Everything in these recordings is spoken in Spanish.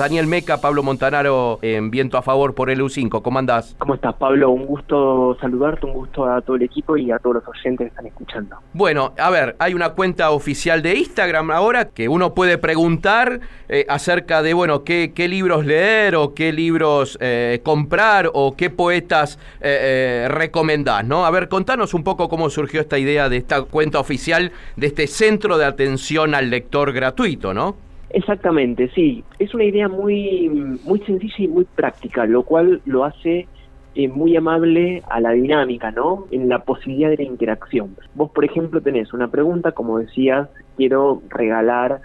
Daniel Meca, Pablo Montanaro en Viento a Favor por el U5. ¿Cómo andás? ¿Cómo estás, Pablo? Un gusto saludarte, un gusto a todo el equipo y a todos los oyentes que están escuchando. Bueno, a ver, hay una cuenta oficial de Instagram ahora que uno puede preguntar eh, acerca de, bueno, qué, qué, libros leer o qué libros eh, comprar o qué poetas eh, recomendás, ¿no? A ver, contanos un poco cómo surgió esta idea de esta cuenta oficial de este centro de atención al lector gratuito, ¿no? Exactamente, sí. Es una idea muy, muy sencilla y muy práctica, lo cual lo hace eh, muy amable a la dinámica, ¿no? En la posibilidad de la interacción. Vos, por ejemplo, tenés una pregunta, como decías, quiero regalar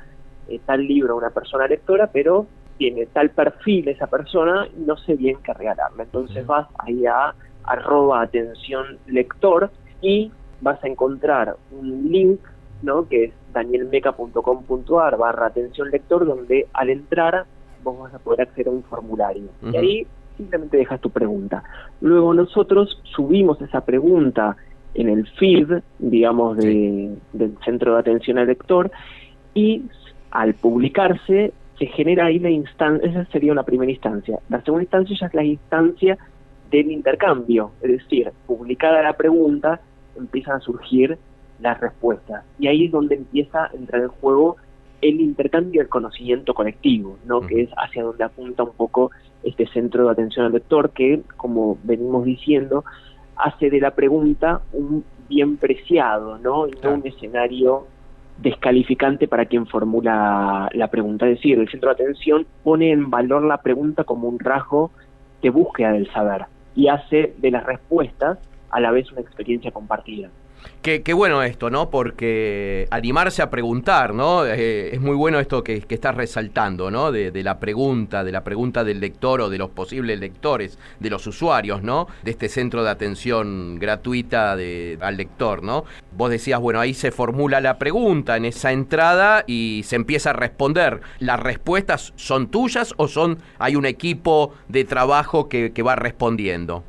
eh, tal libro a una persona lectora, pero tiene tal perfil esa persona y no sé bien qué regalarle. Entonces vas ahí a arroba atención lector y vas a encontrar un link, ¿no? Que es danielmeca.com.ar barra atención lector, donde al entrar vos vas a poder acceder a un formulario. Y ahí simplemente dejas tu pregunta. Luego nosotros subimos esa pregunta en el feed, digamos, de, del centro de atención al lector, y al publicarse se genera ahí la instancia, esa sería una primera instancia. La segunda instancia ya es la instancia del intercambio, es decir, publicada la pregunta, empiezan a surgir las respuestas. Y ahí es donde empieza a entrar en juego el intercambio del conocimiento colectivo, ¿no? que es hacia donde apunta un poco este centro de atención al lector, que, como venimos diciendo, hace de la pregunta un bien preciado, ¿no? y no un escenario descalificante para quien formula la pregunta. Es decir, el centro de atención pone en valor la pregunta como un rasgo de búsqueda del saber y hace de las respuestas a la vez una experiencia compartida. Qué, bueno esto, ¿no? Porque animarse a preguntar, ¿no? Eh, es muy bueno esto que, que estás resaltando, ¿no? De, la pregunta, de la pregunta del lector o de los posibles lectores, de los usuarios, ¿no? De este centro de atención gratuita de, al lector, ¿no? Vos decías, bueno, ahí se formula la pregunta en esa entrada y se empieza a responder. ¿Las respuestas son tuyas o son hay un equipo de trabajo que, que va respondiendo?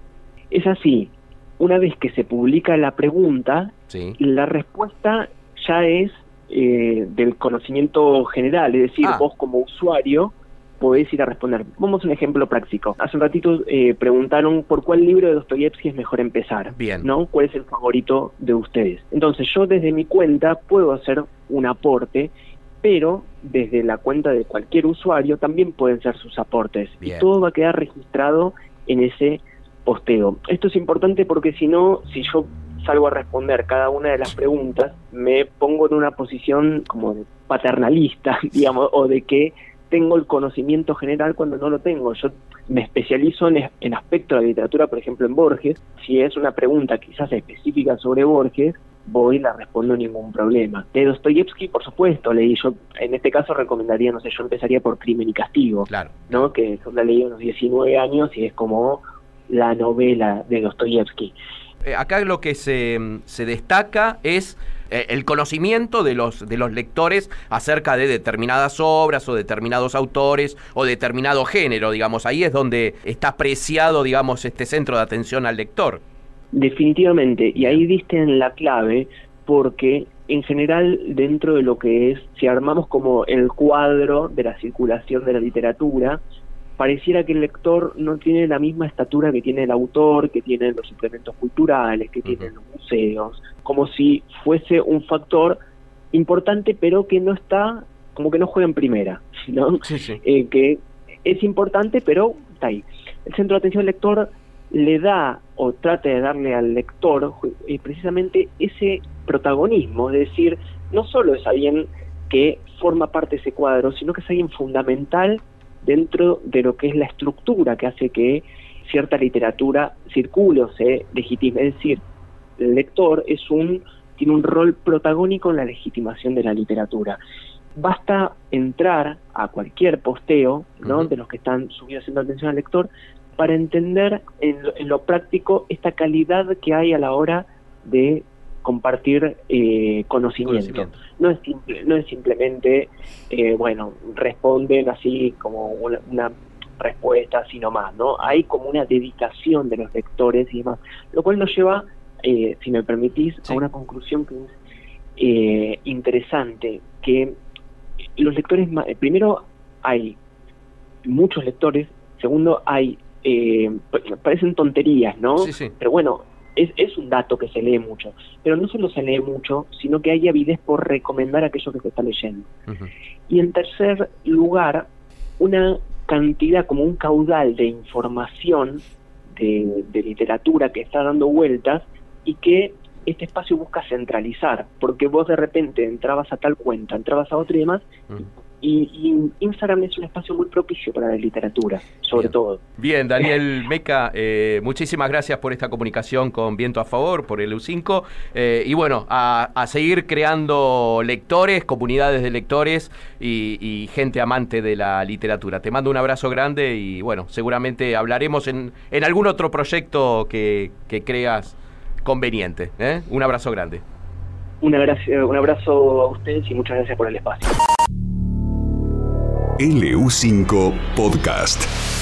Es así, una vez que se publica la pregunta, la respuesta ya es eh, del conocimiento general, es decir, ah. vos como usuario podés ir a responder. Vamos a un ejemplo práctico. Hace un ratito eh, preguntaron por cuál libro de Dostoyevsky es mejor empezar. Bien. ¿No? ¿Cuál es el favorito de ustedes? Entonces yo desde mi cuenta puedo hacer un aporte, pero desde la cuenta de cualquier usuario también pueden ser sus aportes. Y todo va a quedar registrado en ese posteo. Esto es importante porque si no, si yo salgo a responder cada una de las preguntas, me pongo en una posición como de paternalista, digamos, o de que tengo el conocimiento general cuando no lo tengo. Yo me especializo en, en aspectos de la literatura, por ejemplo, en Borges. Si es una pregunta quizás específica sobre Borges, voy y la respondo ningún problema. De Dostoyevsky, por supuesto, leí yo, en este caso recomendaría, no sé, yo empezaría por Crimen y Castigo, claro. ¿no? Que yo la leí a unos 19 años y es como la novela de Dostoyevsky. Eh, acá lo que se, se destaca es eh, el conocimiento de los, de los lectores acerca de determinadas obras o determinados autores o determinado género, digamos. Ahí es donde está apreciado, digamos, este centro de atención al lector. Definitivamente, y ahí diste en la clave porque en general dentro de lo que es, si armamos como el cuadro de la circulación de la literatura, pareciera que el lector no tiene la misma estatura que tiene el autor, que tiene los suplementos culturales, que tienen los museos, como si fuese un factor importante pero que no está, como que no juega en primera, ¿no? Eh, que es importante pero está ahí. El centro de atención al lector le da o trata de darle al lector eh, precisamente ese protagonismo, es decir, no solo es alguien que forma parte de ese cuadro, sino que es alguien fundamental dentro de lo que es la estructura que hace que cierta literatura circule o se legitime. Es decir, el lector es un, tiene un rol protagónico en la legitimación de la literatura. Basta entrar a cualquier posteo ¿no? de los que están subidos haciendo atención al lector para entender en lo práctico esta calidad que hay a la hora de compartir eh, conocimiento. No es simple, no es simplemente, eh, bueno, responden así como una, respuesta así nomás, ¿no? Hay como una dedicación de los lectores y demás, lo cual nos lleva, eh, si me permitís, a una conclusión que es eh, interesante que los lectores, primero hay muchos lectores, segundo hay, eh, parecen tonterías, ¿no? Sí, sí. Pero bueno, es, es un dato que se lee mucho, pero no solo se lee mucho, sino que hay avidez por recomendar aquello que se está leyendo. Y en tercer lugar, una cantidad, como un caudal de información de, literatura que está dando vueltas y que este espacio busca centralizar, porque vos de repente entrabas a tal cuenta, entrabas a otra y demás, y, Instagram es un espacio muy propicio para la literatura, sobre todo. Bien, Daniel Meca, eh, muchísimas gracias por esta comunicación con Viento a Favor, por el U5. Eh, y bueno, a, seguir creando lectores, comunidades de lectores y, gente amante de la literatura. Te mando un abrazo grande y bueno, seguramente hablaremos en, en algún otro proyecto que, creas conveniente. ¿eh? Un abrazo grande. Un abrazo, un abrazo a ustedes y muchas gracias por el espacio. LU5 Podcast.